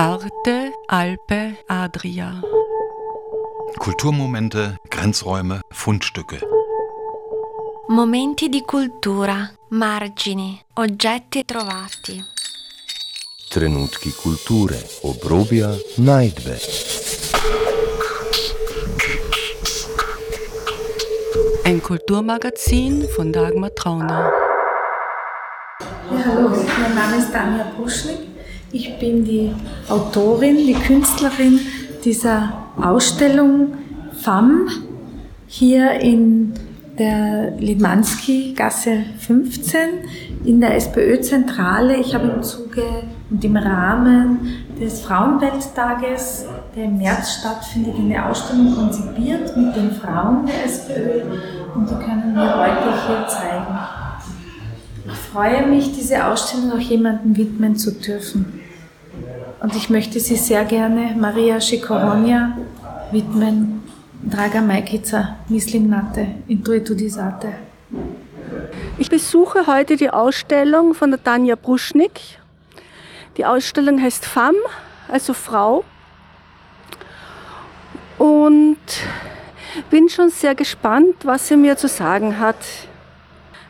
Arte, Alpe, Adria. Kulturmomente, Grenzräume, Fundstücke. Momenti di cultura, margini, oggetti trovati. Trenutki kulture, obrobja, najdbe. Ein Kulturmagazin von Dagmar Trauner. Ja, hallo, mein Name ist Tanja Bruschnik. Ich bin die Autorin, die Künstlerin dieser Ausstellung FAM hier in der Limanski-Gasse 15 in der SPÖ-Zentrale. Ich habe im Zuge und im Rahmen des Frauenwelttages, der im März stattfindet, eine Ausstellung konzipiert mit den Frauen der SPÖ und die können wir heute hier zeigen. Ich freue mich, diese Ausstellung auch jemandem widmen zu dürfen. Und ich möchte sie sehr gerne Maria Schikoronia widmen, Draga Majkica, Mislim Nate, Intuitudisate. Ich besuche heute die Ausstellung von der Tanja Bruschnik. Die Ausstellung heißt Femme, also Frau. Und bin schon sehr gespannt, was sie mir zu sagen hat.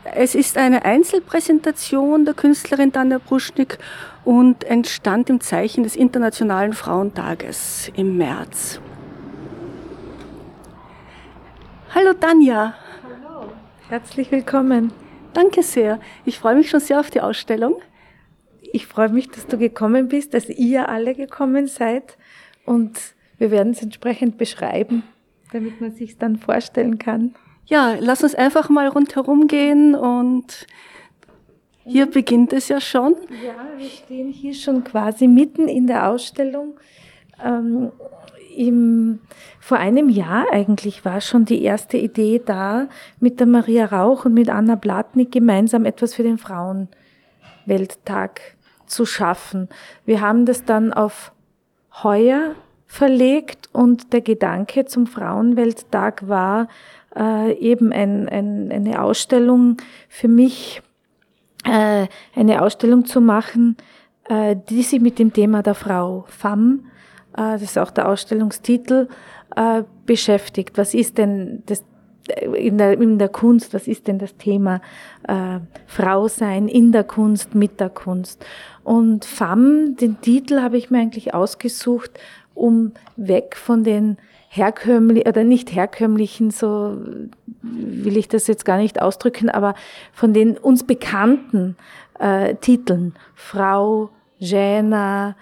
Es ist eine Einzelpräsentation der Künstlerin Tanja Bruschnik und entstand im Zeichen des Internationalen Frauentages im März. Hallo Tanja. Hallo, herzlich willkommen. Danke sehr. Ich freue mich schon sehr auf die Ausstellung. Ich freue mich, dass du gekommen bist, dass ihr alle gekommen seid und wir werden es entsprechend beschreiben, damit man sich dann vorstellen kann. Ja, lass uns einfach mal rundherum gehen und hier beginnt es ja schon. Ja, wir stehen hier schon quasi mitten in der Ausstellung. Ähm, im, vor einem Jahr eigentlich war schon die erste Idee da, mit der Maria Rauch und mit Anna Blatnik gemeinsam etwas für den Frauenwelttag zu schaffen. Wir haben das dann auf heuer verlegt und der Gedanke zum Frauenwelttag war äh, eben ein, ein, eine Ausstellung für mich, äh, eine Ausstellung zu machen, äh, die sich mit dem Thema der Frau Femme äh, das ist auch der Ausstellungstitel, äh, beschäftigt. Was ist denn das in der, in der Kunst, was ist denn das Thema äh, Frau sein in der Kunst, mit der Kunst? Und Femme, den Titel habe ich mir eigentlich ausgesucht, um weg von den herkömmlichen, oder nicht herkömmlichen, so will ich das jetzt gar nicht ausdrücken, aber von den uns bekannten äh, Titeln, Frau, Jena,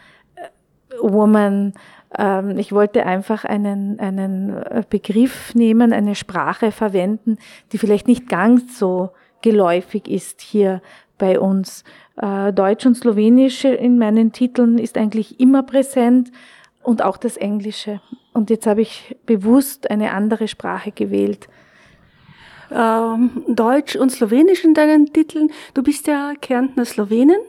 Woman. Ähm, ich wollte einfach einen, einen äh, Begriff nehmen, eine Sprache verwenden, die vielleicht nicht ganz so geläufig ist hier bei uns. Äh, Deutsch und Slowenisch in meinen Titeln ist eigentlich immer präsent und auch das Englische. Und jetzt habe ich bewusst eine andere Sprache gewählt. Ähm, Deutsch und Slowenisch in deinen Titeln. Du bist ja Kärntner Slowenin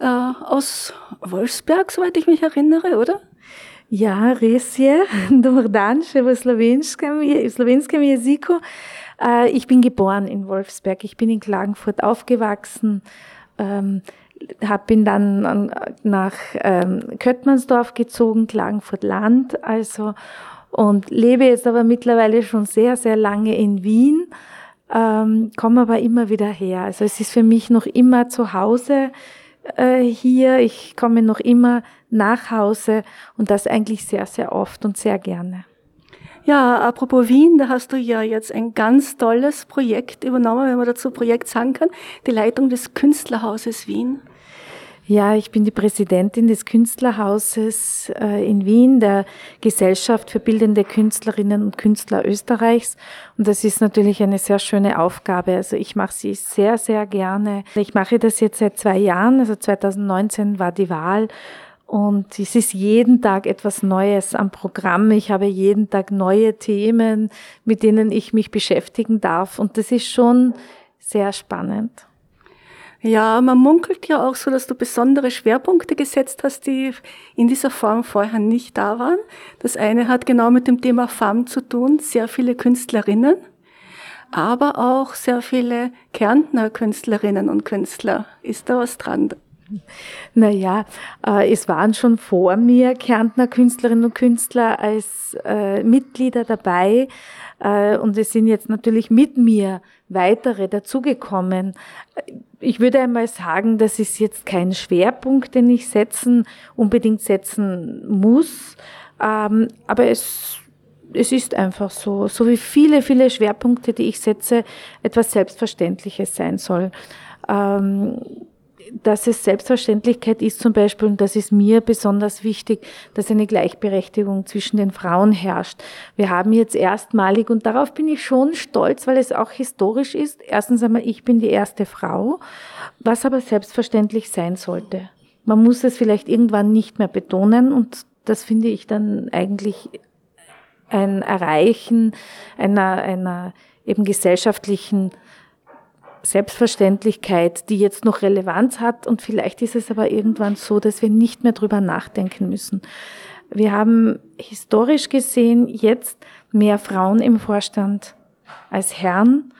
äh, aus Wolfsberg, soweit ich mich erinnere, oder? Ja, res je. Dobar dan, še v slovenskem, slovenskem jeziku. Äh, ich bin geboren in Wolfsberg. Ich bin in Klagenfurt aufgewachsen. Hab, bin dann nach ähm, Köttmannsdorf gezogen, Klagenfurt Land, also und lebe jetzt aber mittlerweile schon sehr, sehr lange in Wien, ähm, komme aber immer wieder her. Also es ist für mich noch immer zu Hause äh, hier. Ich komme noch immer nach Hause und das eigentlich sehr, sehr oft und sehr gerne. Ja, apropos Wien, da hast du ja jetzt ein ganz tolles Projekt übernommen, wenn man dazu Projekt sagen kann, die Leitung des Künstlerhauses Wien. Ja, ich bin die Präsidentin des Künstlerhauses äh, in Wien, der Gesellschaft für bildende Künstlerinnen und Künstler Österreichs. Und das ist natürlich eine sehr schöne Aufgabe. Also ich mache sie sehr, sehr gerne. Ich mache das jetzt seit zwei Jahren. Also 2019 war die Wahl. Und es ist jeden Tag etwas Neues am Programm. Ich habe jeden Tag neue Themen, mit denen ich mich beschäftigen darf. Und das ist schon sehr spannend. Ja, man munkelt ja auch so, dass du besondere Schwerpunkte gesetzt hast, die in dieser Form vorher nicht da waren. Das eine hat genau mit dem Thema Farm zu tun, sehr viele Künstlerinnen, aber auch sehr viele Kärntner Künstlerinnen und Künstler. Ist da was dran? Naja, äh, es waren schon vor mir Kärntner Künstlerinnen und Künstler als äh, Mitglieder dabei und es sind jetzt natürlich mit mir weitere dazugekommen. Ich würde einmal sagen, das ist jetzt kein Schwerpunkt, den ich setzen, unbedingt setzen muss, ähm, aber es es ist einfach so, so wie viele, viele Schwerpunkte, die ich setze, etwas Selbstverständliches sein soll. Ähm, dass es Selbstverständlichkeit ist zum Beispiel, und das ist mir besonders wichtig, dass eine Gleichberechtigung zwischen den Frauen herrscht. Wir haben jetzt erstmalig, und darauf bin ich schon stolz, weil es auch historisch ist, erstens einmal, ich bin die erste Frau, was aber selbstverständlich sein sollte. Man muss es vielleicht irgendwann nicht mehr betonen und das finde ich dann eigentlich ein Erreichen einer, einer eben gesellschaftlichen Selbstverständlichkeit, die jetzt noch Relevanz hat und vielleicht ist es aber irgendwann so, dass wir nicht mehr drüber nachdenken müssen. Wir haben historisch gesehen jetzt mehr Frauen im Vorstand als Herren.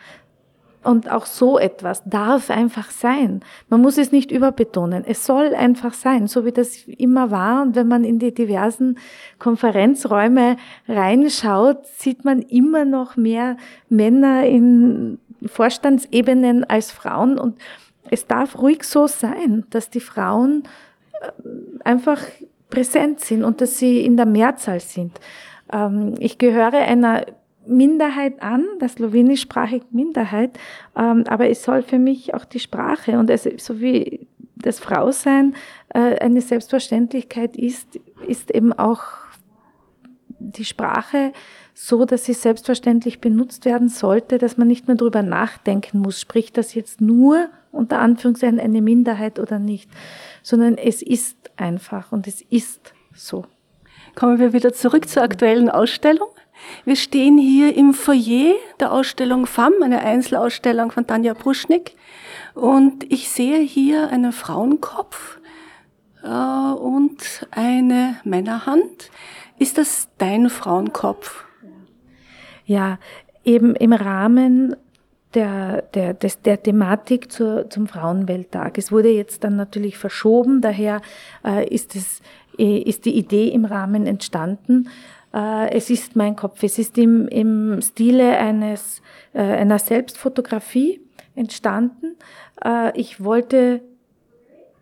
Und auch so etwas darf einfach sein. Man muss es nicht überbetonen. Es soll einfach sein, so wie das immer war. Und wenn man in die diversen Konferenzräume reinschaut, sieht man immer noch mehr Männer in Vorstandsebenen als Frauen und es darf ruhig so sein, dass die Frauen äh, einfach präsent sind und dass sie in der Mehrzahl sind. Ähm, ich gehöre einer Minderheit an, der slowenischsprachigen Minderheit, ähm, aber es soll für mich auch die Sprache und es, so wie das Frausein äh, eine Selbstverständlichkeit ist, ist eben auch die Sprache so, dass sie selbstverständlich benutzt werden sollte, dass man nicht mehr darüber nachdenken muss, spricht das jetzt nur unter Anführungszeichen eine Minderheit oder nicht, sondern es ist einfach und es ist so. Kommen wir wieder zurück zur aktuellen Ausstellung. Wir stehen hier im Foyer der Ausstellung FAM, eine Einzelausstellung von Tanja Bruschnik. Und ich sehe hier einen Frauenkopf äh, und eine Männerhand. Ist das dein Frauenkopf? Ja, eben im Rahmen der, der, des, der Thematik zur, zum Frauenwelttag. Es wurde jetzt dann natürlich verschoben, daher äh, ist, es, äh, ist die Idee im Rahmen entstanden. Äh, es ist mein Kopf, es ist im, im Stile eines, äh, einer Selbstfotografie entstanden. Äh, ich wollte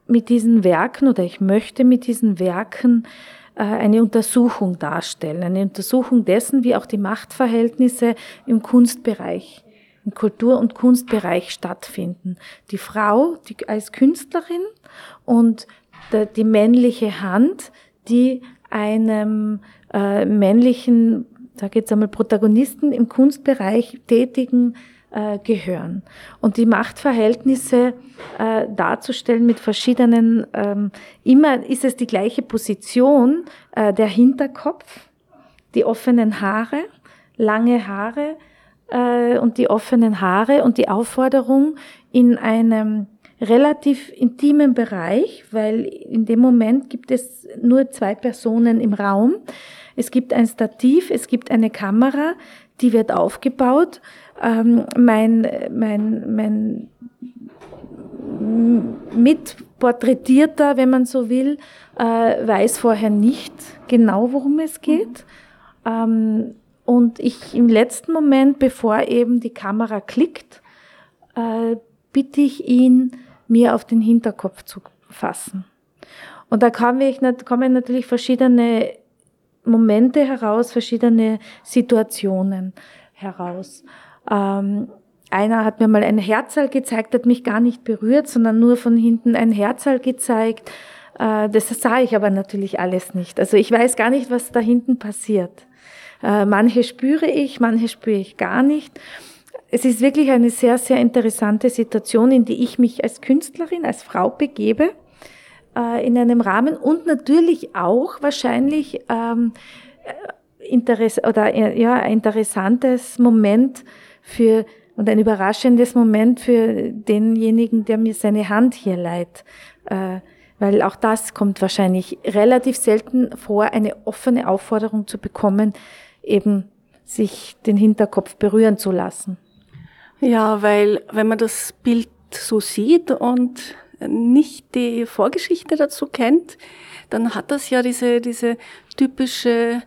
mit diesen Werken oder ich möchte mit diesen Werken eine Untersuchung darstellen, eine Untersuchung dessen, wie auch die Machtverhältnisse im Kunstbereich, im Kultur- und Kunstbereich stattfinden. Die Frau die als Künstlerin und die männliche Hand, die einem äh, männlichen, sage jetzt einmal Protagonisten im Kunstbereich tätigen äh, gehören. Und die Machtverhältnisse äh, darzustellen mit verschiedenen, ähm, immer ist es die gleiche Position, äh, der Hinterkopf, die offenen Haare, lange Haare äh, und die offenen Haare und die Aufforderung in einem relativ intimen Bereich, weil in dem Moment gibt es nur zwei Personen im Raum. Es gibt ein Stativ, es gibt eine Kamera, die wird aufgebaut ähm, mein, mein, mein Mitporträtierter, wenn man so will, äh, weiß vorher nicht genau, worum es geht. Ähm, und ich im letzten Moment, bevor eben die Kamera klickt, äh, bitte ich ihn, mir auf den Hinterkopf zu fassen. Und da kommen natürlich verschiedene Momente heraus, verschiedene Situationen heraus. Ähm, einer hat mir mal ein Herzal gezeigt, hat mich gar nicht berührt, sondern nur von hinten ein Herzal gezeigt. Äh, das sah ich aber natürlich alles nicht. Also ich weiß gar nicht, was da hinten passiert. Äh, manche spüre ich, manche spüre ich gar nicht. Es ist wirklich eine sehr, sehr interessante Situation, in die ich mich als Künstlerin, als Frau begebe, äh, in einem Rahmen und natürlich auch wahrscheinlich ähm, Interesse oder ja, ein interessantes Moment für und ein überraschendes Moment für denjenigen, der mir seine Hand hier leiht. Äh, weil auch das kommt wahrscheinlich relativ selten vor, eine offene Aufforderung zu bekommen, eben sich den Hinterkopf berühren zu lassen. Ja, weil wenn man das Bild so sieht und nicht die Vorgeschichte dazu kennt, dann hat das ja diese, diese typische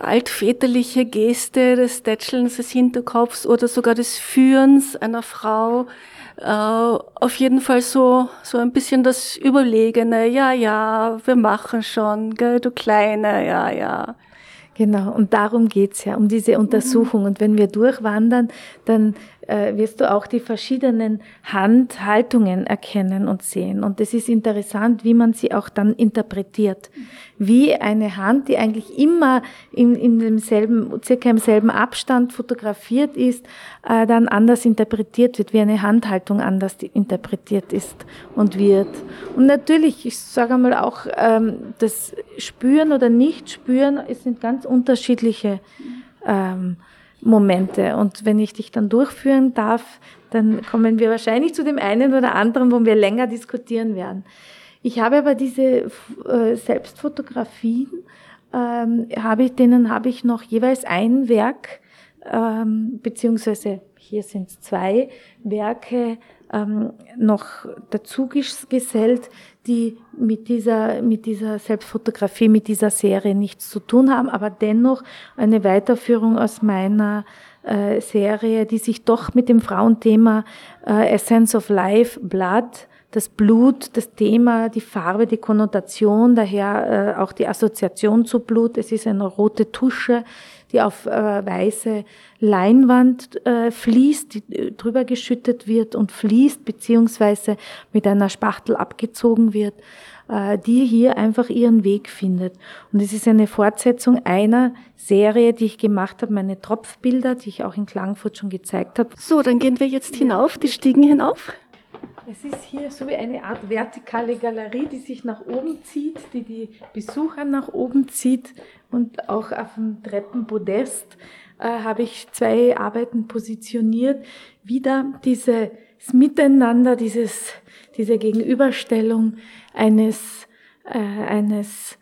altväterliche Geste des Tätschelns des Hinterkopfs oder sogar des Führens einer Frau. Äh, auf jeden Fall so, so ein bisschen das Überlegene, ja, ja, wir machen schon, gell, du Kleine, ja, ja. Genau, und darum geht's ja, um diese Untersuchung. Und wenn wir durchwandern, dann äh, wirst du auch die verschiedenen Handhaltungen erkennen und sehen. Und es ist interessant, wie man sie auch dann interpretiert. Wie eine Hand, die eigentlich immer in, in demselben, circa im selben Abstand fotografiert ist, äh, dann anders interpretiert wird, wie eine Handhaltung anders interpretiert ist und wird. Und natürlich, ich sage einmal auch, ähm, das Spüren oder Nicht-Spüren, es sind ganz unterschiedliche ähm, Momente. Und wenn ich dich dann durchführen darf, dann kommen wir wahrscheinlich zu dem einen oder anderen, wo wir länger diskutieren werden. Ich habe aber diese äh, Selbstfotografien, ähm, habe ich, denen habe ich noch jeweils ein Werk, ähm, beziehungsweise hier sind zwei Werke ähm, noch dazu gesellt, die mit dieser, mit dieser Selbstfotografie, mit dieser Serie nichts zu tun haben, aber dennoch eine Weiterführung aus meiner äh, Serie, die sich doch mit dem Frauenthema äh, Essence of Life, Blood, das Blut, das Thema, die Farbe, die Konnotation, daher äh, auch die Assoziation zu Blut. Es ist eine rote Tusche, die auf äh, weiße Leinwand äh, fließt, die äh, drüber geschüttet wird und fließt, beziehungsweise mit einer Spachtel abgezogen wird, äh, die hier einfach ihren Weg findet. Und es ist eine Fortsetzung einer Serie, die ich gemacht habe, meine Tropfbilder, die ich auch in Klagenfurt schon gezeigt habe. So, dann gehen wir jetzt hinauf, die Stiegen hinauf. Es ist hier so wie eine Art vertikale Galerie, die sich nach oben zieht, die die Besucher nach oben zieht. Und auch auf dem Treppenpodest äh, habe ich zwei Arbeiten positioniert. Wieder dieses Miteinander, dieses, diese Gegenüberstellung eines, äh, eines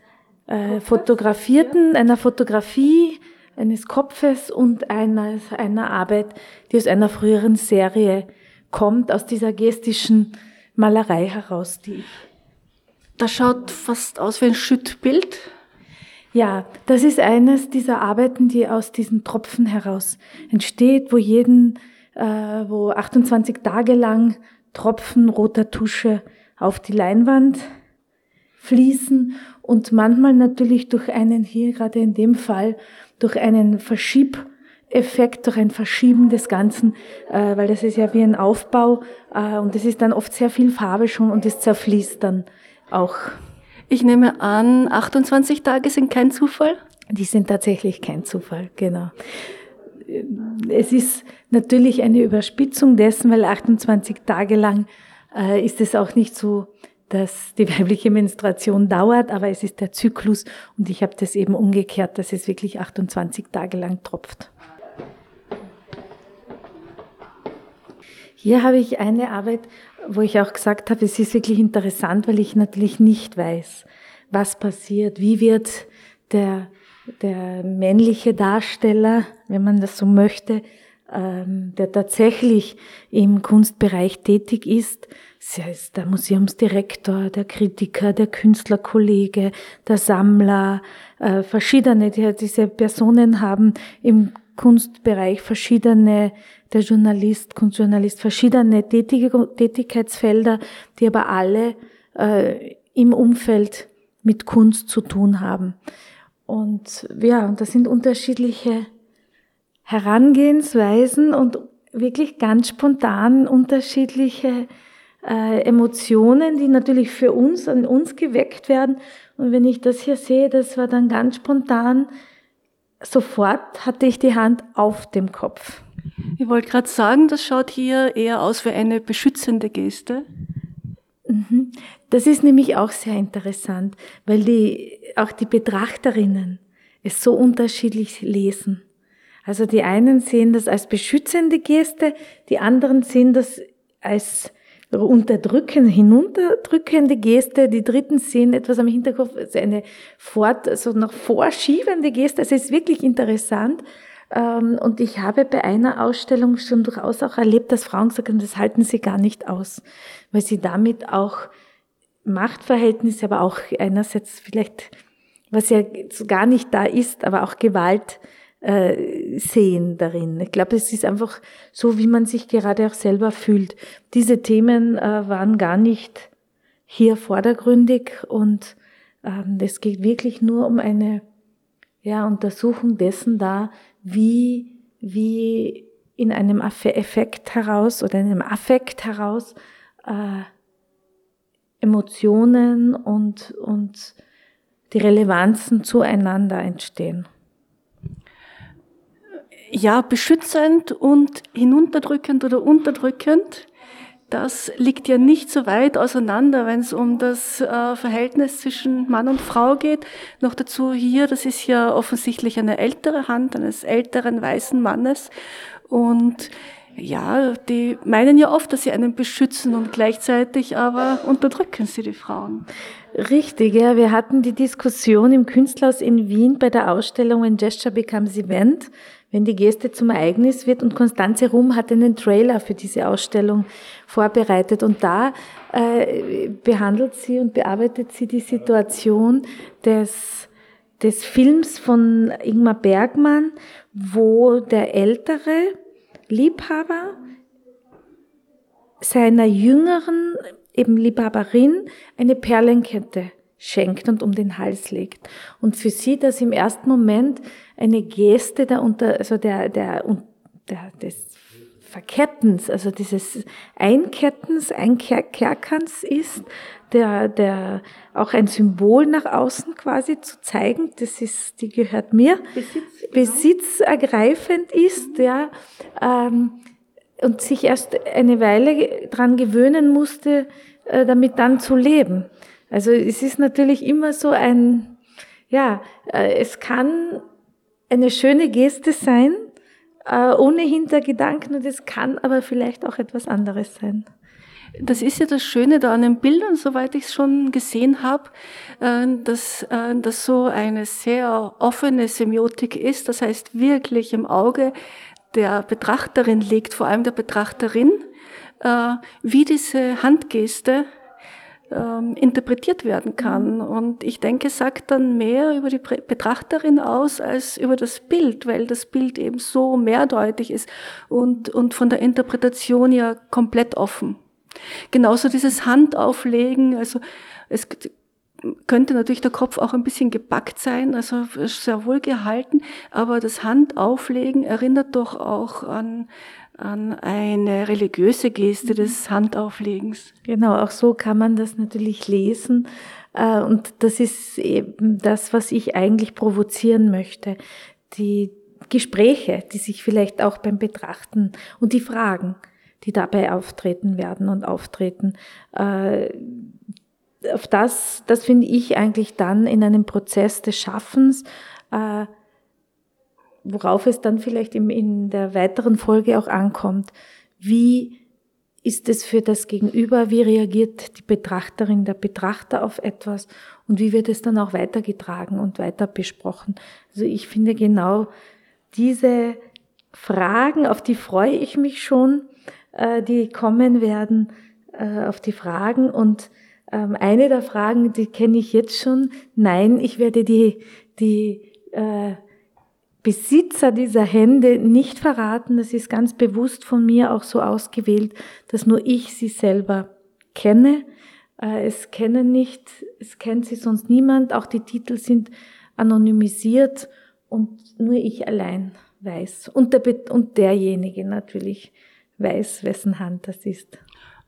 äh, fotografierten, einer Fotografie, eines Kopfes und einer, einer Arbeit, die aus einer früheren Serie kommt aus dieser gestischen Malerei heraus, die ich. Das schaut fast aus wie ein Schüttbild. Ja, das ist eines dieser Arbeiten, die aus diesen Tropfen heraus entsteht, wo jeden, äh, wo 28 Tage lang Tropfen roter Tusche auf die Leinwand fließen und manchmal natürlich durch einen, hier gerade in dem Fall, durch einen Verschieb Effekt durch ein Verschieben des Ganzen, äh, weil das ist ja wie ein Aufbau äh, und es ist dann oft sehr viel Farbe schon und es zerfließt dann auch. Ich nehme an, 28 Tage sind kein Zufall? Die sind tatsächlich kein Zufall, genau. Es ist natürlich eine Überspitzung dessen, weil 28 Tage lang äh, ist es auch nicht so, dass die weibliche Menstruation dauert, aber es ist der Zyklus und ich habe das eben umgekehrt, dass es wirklich 28 Tage lang tropft. Hier habe ich eine Arbeit, wo ich auch gesagt habe, es ist wirklich interessant, weil ich natürlich nicht weiß, was passiert, wie wird der, der männliche Darsteller, wenn man das so möchte, ähm, der tatsächlich im Kunstbereich tätig ist, sei es der Museumsdirektor, der Kritiker, der Künstlerkollege, der Sammler, äh, verschiedene, die, diese Personen haben im Kunstbereich verschiedene der Journalist, Kunstjournalist, verschiedene Tätigkeitsfelder, die aber alle äh, im Umfeld mit Kunst zu tun haben. Und ja, und das sind unterschiedliche Herangehensweisen und wirklich ganz spontan unterschiedliche äh, Emotionen, die natürlich für uns, an uns geweckt werden. Und wenn ich das hier sehe, das war dann ganz spontan, sofort hatte ich die Hand auf dem Kopf. Ich wollte gerade sagen, das schaut hier eher aus wie eine beschützende Geste. Mhm. Das ist nämlich auch sehr interessant, weil die, auch die Betrachterinnen es so unterschiedlich lesen. Also die einen sehen das als beschützende Geste, die anderen sehen das als unterdrücken, hinunterdrückende Geste, die Dritten sehen etwas am Hinterkopf, also eine fort, also nach vorschiebende Geste. Also es ist wirklich interessant, und ich habe bei einer Ausstellung schon durchaus auch erlebt, dass Frauen haben, das halten sie gar nicht aus, weil sie damit auch Machtverhältnisse, aber auch einerseits vielleicht, was ja gar nicht da ist, aber auch Gewalt äh, sehen darin. Ich glaube, es ist einfach so, wie man sich gerade auch selber fühlt. Diese Themen äh, waren gar nicht hier vordergründig und ähm, es geht wirklich nur um eine ja, Untersuchung dessen da, wie, wie in einem Effekt heraus oder in einem Affekt heraus äh, Emotionen und, und die Relevanzen zueinander entstehen. Ja, beschützend und hinunterdrückend oder unterdrückend das liegt ja nicht so weit auseinander, wenn es um das äh, Verhältnis zwischen Mann und Frau geht. Noch dazu hier, das ist ja offensichtlich eine ältere Hand eines älteren weißen Mannes. Und ja, die meinen ja oft, dass sie einen beschützen und gleichzeitig aber unterdrücken sie die Frauen. Richtig, ja. Wir hatten die Diskussion im Künstlerhaus in Wien bei der Ausstellung When Gesture Becomes Event wenn die Geste zum Ereignis wird. Und Konstanze Rum hat einen Trailer für diese Ausstellung vorbereitet. Und da äh, behandelt sie und bearbeitet sie die Situation des, des Films von Ingmar Bergmann, wo der ältere Liebhaber seiner jüngeren eben Liebhaberin eine Perlenkette schenkt und um den Hals legt. Und für sie das im ersten Moment eine Geste der unter, also der, der, der des Verkettens, also dieses Einkettens, Einkerkerkens ist, der, der auch ein Symbol nach außen quasi zu zeigen, das ist, die gehört mir, Besitz, genau. besitzergreifend ist, ja, ähm, und sich erst eine Weile dran gewöhnen musste, äh, damit dann zu leben. Also es ist natürlich immer so ein, ja, äh, es kann eine schöne Geste sein, äh, ohne Hintergedanken und es kann aber vielleicht auch etwas anderes sein. Das ist ja das Schöne da an den Bildern, soweit ich es schon gesehen habe, äh, dass das so eine sehr offene Semiotik ist. Das heißt, wirklich im Auge der Betrachterin liegt, vor allem der Betrachterin, wie diese Handgeste ähm, interpretiert werden kann. Und ich denke, sagt dann mehr über die Betrachterin aus als über das Bild, weil das Bild eben so mehrdeutig ist und, und von der Interpretation ja komplett offen. Genauso dieses Handauflegen, also es könnte natürlich der Kopf auch ein bisschen gebackt sein, also sehr wohl gehalten, aber das Handauflegen erinnert doch auch an an eine religiöse Geste des Handauflegens. Genau, auch so kann man das natürlich lesen. Äh, und das ist eben das, was ich eigentlich provozieren möchte. Die Gespräche, die sich vielleicht auch beim Betrachten und die Fragen, die dabei auftreten werden und auftreten, äh, auf das, das finde ich eigentlich dann in einem Prozess des Schaffens äh, worauf es dann vielleicht in der weiteren Folge auch ankommt. Wie ist es für das Gegenüber? Wie reagiert die Betrachterin, der Betrachter auf etwas? Und wie wird es dann auch weitergetragen und weiter besprochen? Also ich finde genau diese Fragen, auf die freue ich mich schon, äh, die kommen werden, äh, auf die Fragen. Und ähm, eine der Fragen, die kenne ich jetzt schon. Nein, ich werde die, die äh, Besitzer dieser Hände nicht verraten. Das ist ganz bewusst von mir auch so ausgewählt, dass nur ich sie selber kenne. Äh, es kennen nicht, es kennt sie sonst niemand. Auch die Titel sind anonymisiert und nur ich allein weiß. Und, der, und derjenige natürlich weiß, wessen Hand das ist.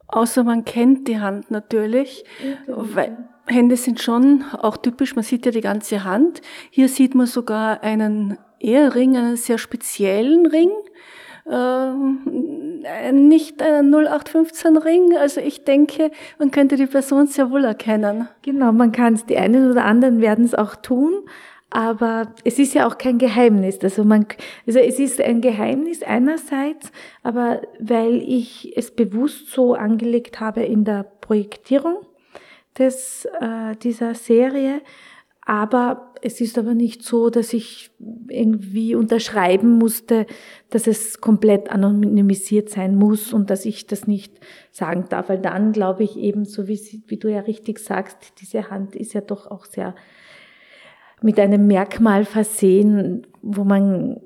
Außer man kennt die Hand natürlich, weil Hände sind schon auch typisch, man sieht ja die ganze Hand. Hier sieht man sogar einen Ehering, einen sehr speziellen Ring, äh, nicht einen 0815 Ring. Also ich denke, man könnte die Person sehr wohl erkennen. Genau, man kann es, die einen oder anderen werden es auch tun. Aber es ist ja auch kein Geheimnis. Also, man, also es ist ein Geheimnis einerseits, aber weil ich es bewusst so angelegt habe in der Projektierung des, äh, dieser Serie, Aber es ist aber nicht so, dass ich irgendwie unterschreiben musste, dass es komplett anonymisiert sein muss und dass ich das nicht sagen darf. Weil dann glaube ich eben, so wie, wie du ja richtig sagst, diese Hand ist ja doch auch sehr mit einem Merkmal versehen, wo man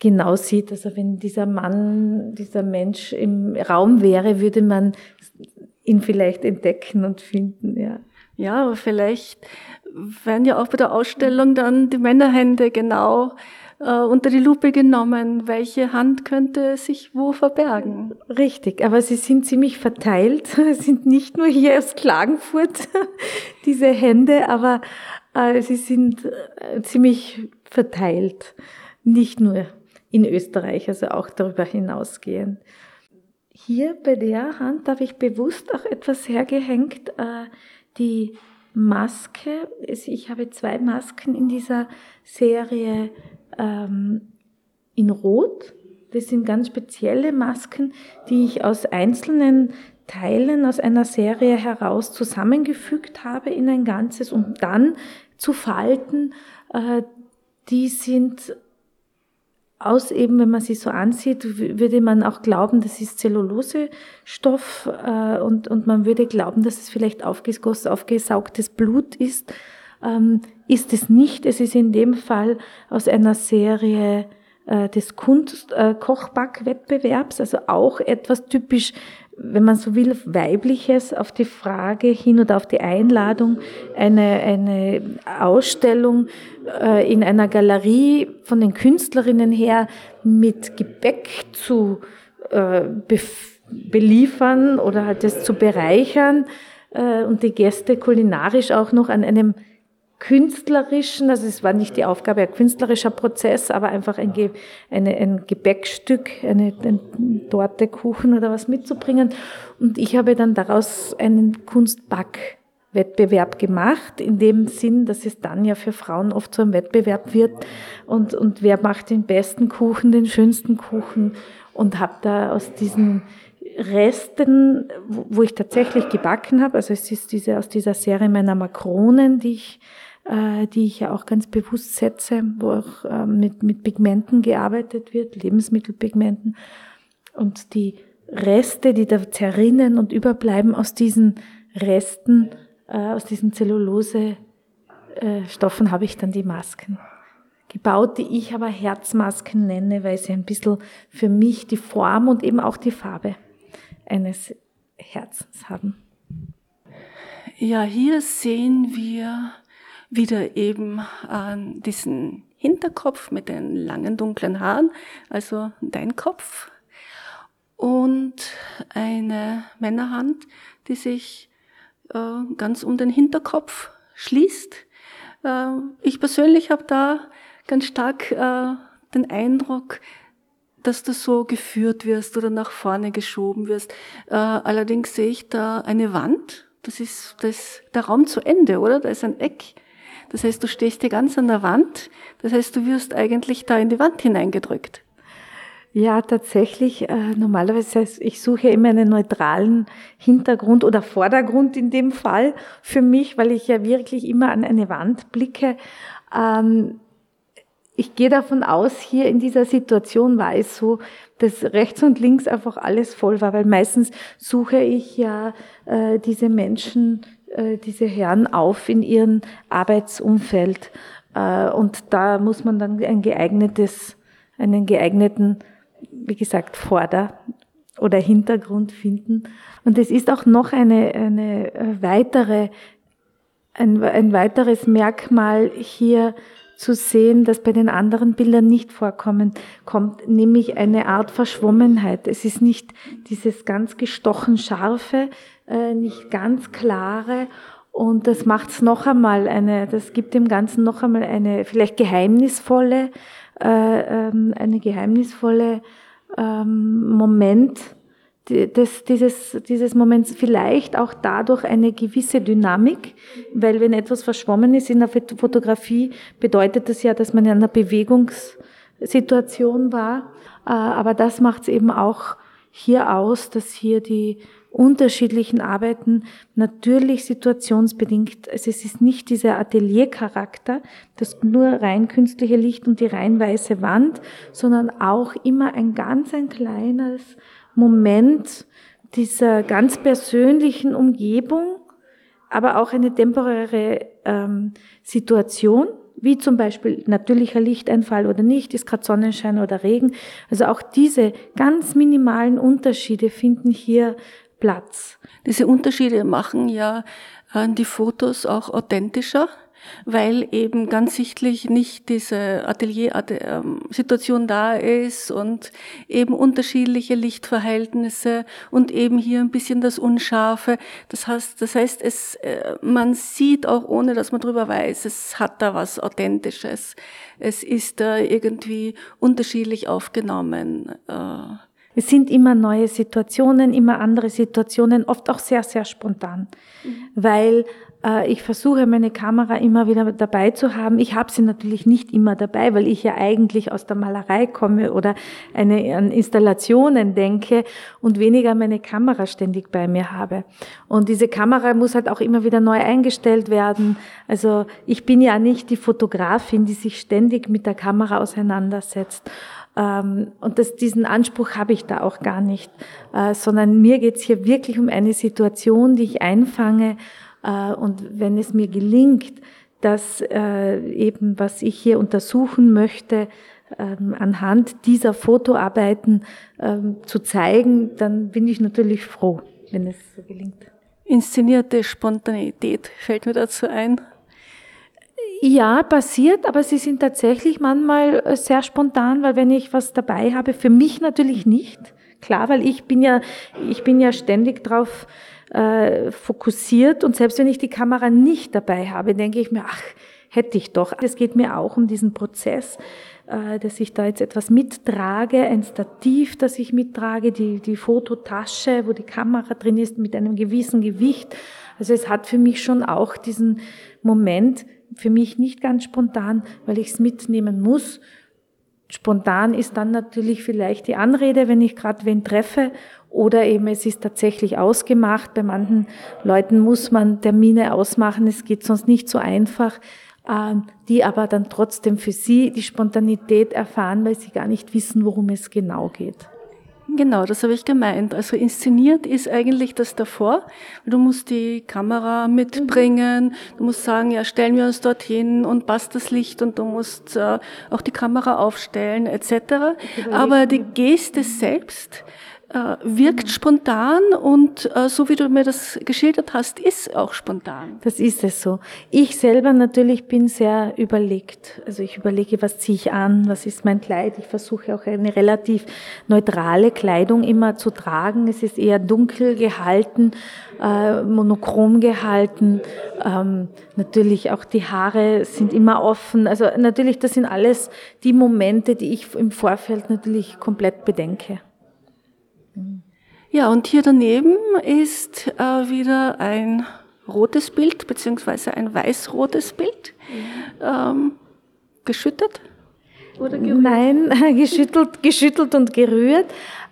genau sieht, also wenn dieser Mann, dieser Mensch im Raum wäre, würde man ihn vielleicht entdecken und finden, ja. Ja, aber vielleicht werden ja auch bei der Ausstellung dann die Männerhände genau äh, unter die Lupe genommen. Welche Hand könnte sich wo verbergen? Richtig, aber sie sind ziemlich verteilt. Es sind nicht nur hier aus Klagenfurt diese Hände, aber äh, sie sind äh, ziemlich verteilt. Nicht nur in Österreich, also auch darüber hinausgehend. Hier bei der Hand habe ich bewusst auch etwas hergehängt, äh, die Maske. Ich habe zwei Masken in dieser Serie ähm, in Rot. Das sind ganz spezielle Masken, die ich aus einzelnen Teilen aus einer Serie heraus zusammengefügt habe in ein Ganzes, um dann zu falten. Äh, die sind aus eben, wenn man sie so ansieht, würde man auch glauben, das ist Zellulosestoff äh, und, und man würde glauben, dass es vielleicht aufgegossen, aufgesaugtes Blut ist. Ähm, ist es nicht. Es ist in dem Fall aus einer Serie äh, des Kunstkochbackwettbewerbs, äh, also auch etwas typisch wenn man so will, weibliches auf die Frage hin oder auf die Einladung, eine, eine Ausstellung äh, in einer Galerie von den Künstlerinnen her mit Gebäck zu äh, beliefern oder halt das zu bereichern äh, und die Gäste kulinarisch auch noch an einem künstlerischen, also es war nicht die Aufgabe, ein künstlerischer Prozess, aber einfach ein, Ge eine, ein Gebäckstück, eine, eine Torte, Kuchen oder was mitzubringen. Und ich habe dann daraus einen Kunstbackwettbewerb gemacht, in dem Sinn, dass es dann ja für Frauen oft so ein Wettbewerb wird und, und wer macht den besten Kuchen, den schönsten Kuchen und habe da aus diesen Resten, wo ich tatsächlich gebacken habe, also es ist diese aus dieser Serie meiner Makronen, die ich äh, die ich ja auch ganz bewusst setze, wo auch ähm, mit, mit Pigmenten gearbeitet wird, Lebensmittelpigmenten. Und die Reste, die da zerrinnen und überbleiben aus diesen Resten, äh, aus diesen Zellulosestoffen, äh, habe ich dann die Masken gebaut, die ich aber Herzmasken nenne, weil sie ein bisschen für mich die Form und eben auch die Farbe eines Herzens haben. Ja, hier sehen wir wieder eben an diesen Hinterkopf mit den langen dunklen Haaren, also dein Kopf, und eine Männerhand, die sich äh, ganz um den Hinterkopf schließt. Äh, ich persönlich habe da ganz stark äh, den Eindruck, dass du so geführt wirst oder nach vorne geschoben wirst. Äh, allerdings sehe ich da eine Wand. Das ist das, der Raum zu Ende, oder? Da ist ein Eck. Das heißt, du stehst hier ganz an der Wand. Das heißt, du wirst eigentlich da in die Wand hineingedrückt. Ja, tatsächlich. Äh, normalerweise, ich suche immer einen neutralen Hintergrund oder Vordergrund in dem Fall für mich, weil ich ja wirklich immer an eine Wand blicke. Ähm, ich gehe davon aus, hier in dieser Situation war es so, dass rechts und links einfach alles voll war, weil meistens suche ich ja äh, diese Menschen äh, diese Herren auf in ihrem Arbeitsumfeld. Äh, und da muss man dann ein geeignetes, einen geeigneten, wie gesagt, Vorder- oder Hintergrund finden. Und es ist auch noch eine, eine äh, weitere, ein, ein weiteres Merkmal hier zu sehen, das bei den anderen Bildern nicht vorkommen kommt, nämlich eine Art Verschwommenheit. Es ist nicht dieses ganz gestochen scharfe, äh, nicht ganz klare und das macht es noch einmal eine, das gibt dem Ganzen noch einmal eine vielleicht geheimnisvolle, äh, ähm, eine geheimnisvolle ähm, Moment des, dieses, dieses Moments vielleicht auch dadurch eine gewisse Dynamik, weil wenn etwas verschwommen ist in der Fotografie, bedeutet das ja, dass man in einer Bewegungssituation war. Äh, aber das macht es eben auch hier aus, dass hier die unterschiedlichen Arbeiten natürlich situationsbedingt. Also es ist nicht dieser Ateliercharakter, das nur rein künstliche Licht und die rein weiße Wand, sondern auch immer ein ganz ein kleines Moment dieser ganz persönlichen Umgebung, aber auch eine temporäre ähm, Situation wie zum Beispiel natürlicher Lichteinfall oder nicht, ist gerade Sonnenschein oder Regen. Also auch diese ganz minimalen Unterschiede finden hier Platz. Diese Unterschiede machen ja äh, die Fotos auch authentischer weil eben ganz sichtlich nicht diese Atelier-Situation da ist und eben unterschiedliche Lichtverhältnisse und eben hier ein bisschen das Unscharfe. Das heißt, das heißt, es, äh, man sieht auch ohne, dass man drüber weiß, es hat da was Authentisches. Es ist da irgendwie unterschiedlich aufgenommen. Es sind immer neue Situationen, immer andere Situationen, oft auch sehr, sehr spontan, mhm. weil äh, ich versuche meine Kamera immer wieder dabei zu haben. Ich habe sie natürlich nicht immer dabei, weil ich ja eigentlich aus der Malerei komme oder eine, an Installationen denke und weniger meine Kamera ständig bei mir habe. Und diese Kamera muss halt auch immer wieder neu eingestellt werden. Also ich bin ja nicht die Fotografin, die sich ständig mit der Kamera auseinandersetzt. Ähm, und das, diesen Anspruch habe ich da auch gar nicht, äh, sondern mir geht es hier wirklich um eine Situation, die ich einfange äh, und wenn es mir gelingt, das äh, eben, was ich hier untersuchen möchte, ähm, anhand dieser Fotoarbeiten ähm, zu zeigen, dann bin ich natürlich froh, wenn es so gelingt. Inszenierte Spontanität fällt mir dazu ein. Ja, passiert, aber sie sind tatsächlich manchmal äh, sehr spontan, weil wenn ich was dabei habe, für mich natürlich nicht. Klar, weil ich bin ja, ich bin ja ständig drauf äh, fokussiert und selbst wenn ich die Kamera nicht dabei habe, denke ich mir, ach, hätte ich doch. Es geht mir auch um diesen Prozess, dass ich da jetzt etwas mittrage, ein Stativ, das ich mittrage, die, die Fototasche, wo die Kamera drin ist, mit einem gewissen Gewicht. Also es hat für mich schon auch diesen Moment, für mich nicht ganz spontan, weil ich es mitnehmen muss. Spontan ist dann natürlich vielleicht die Anrede, wenn ich gerade wen treffe oder eben es ist tatsächlich ausgemacht. Bei manchen Leuten muss man Termine ausmachen. Es geht sonst nicht so einfach, die aber dann trotzdem für sie die Spontanität erfahren, weil sie gar nicht wissen, worum es genau geht. Genau, das habe ich gemeint. Also inszeniert ist eigentlich das davor. Du musst die Kamera mitbringen, du musst sagen, ja, stellen wir uns dorthin und passt das Licht und du musst äh, auch die Kamera aufstellen etc. Aber die Geste selbst äh, wirkt spontan und äh, so wie du mir das geschildert hast, ist auch spontan. Das ist es so. Ich selber natürlich bin sehr überlegt. Also ich überlege, was ziehe ich an, was ist mein Kleid. Ich versuche auch eine relativ neutrale Kleidung immer zu tragen. Es ist eher dunkel gehalten, äh, monochrom gehalten. Ähm, natürlich auch die Haare sind immer offen. Also natürlich, das sind alles die Momente, die ich im Vorfeld natürlich komplett bedenke. Ja, und hier daneben ist äh, wieder ein rotes Bild, beziehungsweise ein weiß-rotes Bild. Ähm, geschüttet? Oder gerührt? Nein, geschüttelt, geschüttelt und gerührt.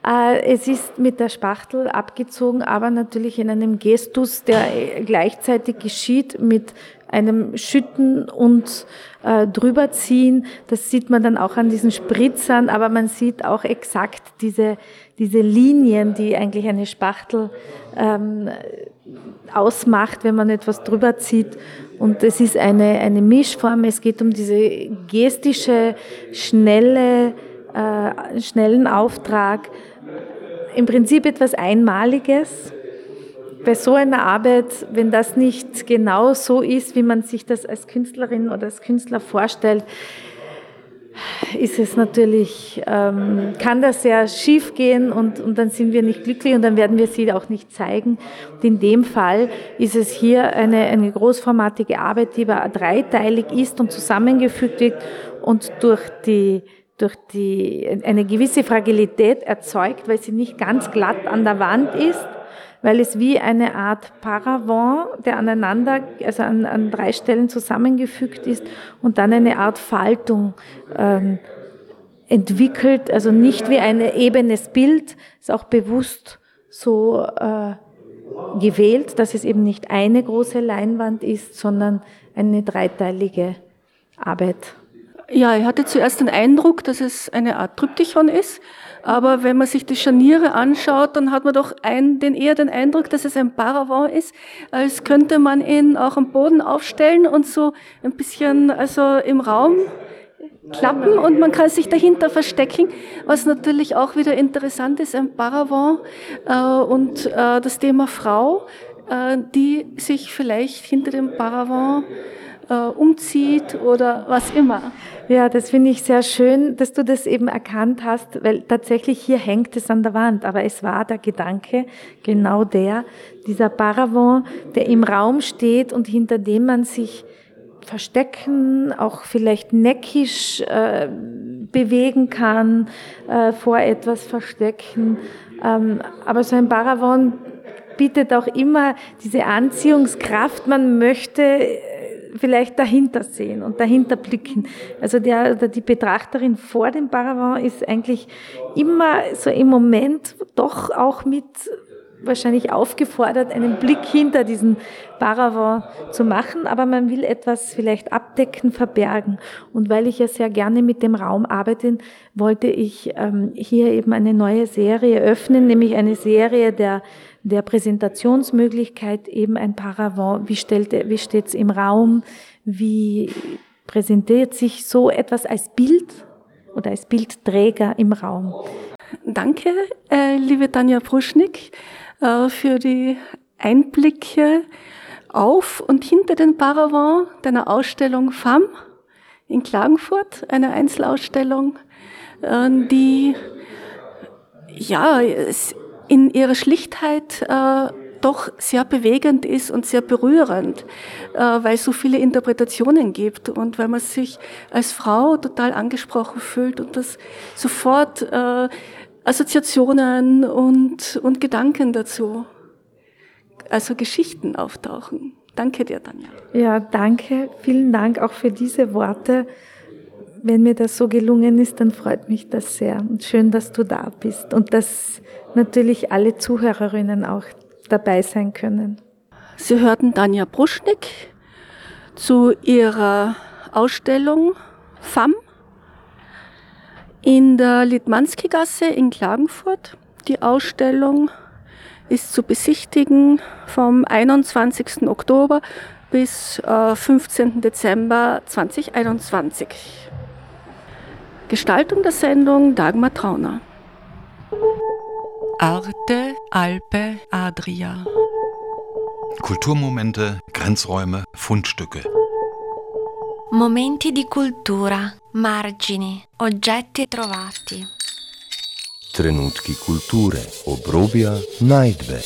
Äh, es ist mit der Spachtel abgezogen, aber natürlich in einem Gestus, der gleichzeitig geschieht mit einem Schütten und äh, drüberziehen. Das sieht man dann auch an diesen Spritzern, aber man sieht auch exakt diese, diese Linien, die eigentlich eine Spachtel ähm, ausmacht, wenn man etwas drüber zieht. Und es ist eine, eine Mischform. Es geht um diese gestische, schnelle, äh, schnellen Auftrag. Im Prinzip etwas Einmaliges bei so einer Arbeit, wenn das nicht genau so ist, wie man sich das als Künstlerin oder als Künstler vorstellt, ist es natürlich, ähm, kann das sehr schief gehen und, und dann sind wir nicht glücklich und dann werden wir sie auch nicht zeigen. Und in dem Fall ist es hier eine, eine großformatige Arbeit, die aber dreiteilig ist und zusammengefügt wird und durch die durch die, eine gewisse Fragilität erzeugt, weil sie nicht ganz glatt an der Wand ist, weil es wie eine Art Paravent, der aneinander, also an, an drei Stellen zusammengefügt ist und dann eine Art Faltung ähm, entwickelt, also nicht wie ein ebenes Bild, ist auch bewusst so äh, gewählt, dass es eben nicht eine große Leinwand ist, sondern eine dreiteilige Arbeit. Ja, ich hatte zuerst den Eindruck, dass es eine Art Tryptychon ist, aber wenn man sich die Scharniere anschaut, dann hat man doch ein, den, eher den Eindruck, dass es ein Paravent ist, als könnte man ihn auch am Boden aufstellen und so ein bisschen also im Raum klappen und man kann sich dahinter verstecken, was natürlich auch wieder interessant ist, ein Paravent äh, und äh, das Thema Frau, äh, die sich vielleicht hinter dem Paravent äh, umzieht oder was immer. Ja, das finde ich sehr schön, dass du das eben erkannt hast, weil tatsächlich hier hängt es an der Wand, aber es war der Gedanke, genau der, dieser Paravent, der im Raum steht und hinter dem man sich verstecken, auch vielleicht neckisch äh, bewegen kann, äh, vor etwas verstecken. Ähm, aber so ein Paravent bietet auch immer diese Anziehungskraft. Man möchte vielleicht dahinter sehen und dahinter blicken. Also der oder die Betrachterin vor dem Paravent ist eigentlich immer so im Moment doch auch mit wahrscheinlich aufgefordert, einen Blick hinter diesen Paravent zu machen, aber man will etwas vielleicht abdecken, verbergen. Und weil ich ja sehr gerne mit dem Raum arbeite, wollte ich ähm, hier eben eine neue Serie öffnen, nämlich eine Serie der, der Präsentationsmöglichkeit, eben ein Paravent. Wie, stellt, wie steht's im Raum? Wie präsentiert sich so etwas als Bild oder als Bildträger im Raum? Danke, äh, liebe Tanja Pruschnik. Äh, für die Einblicke auf und hinter den Paravent deiner Ausstellung FAM in Klagenfurt, eine Einzelausstellung, äh, die ja in ihrer Schlichtheit äh, doch sehr bewegend ist und sehr berührend, weil es so viele Interpretationen gibt und weil man sich als Frau total angesprochen fühlt und das sofort Assoziationen und, und Gedanken dazu, also Geschichten auftauchen. Danke dir, Tanja. Ja, danke. Vielen Dank auch für diese Worte. Wenn mir das so gelungen ist, dann freut mich das sehr. Und schön, dass du da bist und dass natürlich alle Zuhörerinnen auch dabei sein können. Sie hörten Tanja Bruschnik zu ihrer Ausstellung FAM in der Litmanski-Gasse in Klagenfurt. Die Ausstellung ist zu besichtigen vom 21. Oktober bis äh, 15. Dezember 2021. Gestaltung der Sendung Dagmar Trauner. Arte, Alpe, Adria. Kulturmomente, Grenzräume, Fundstücke. Momenti di cultura, margini, oggetti trovati. Trenutki kulture, obrobja, najdbe.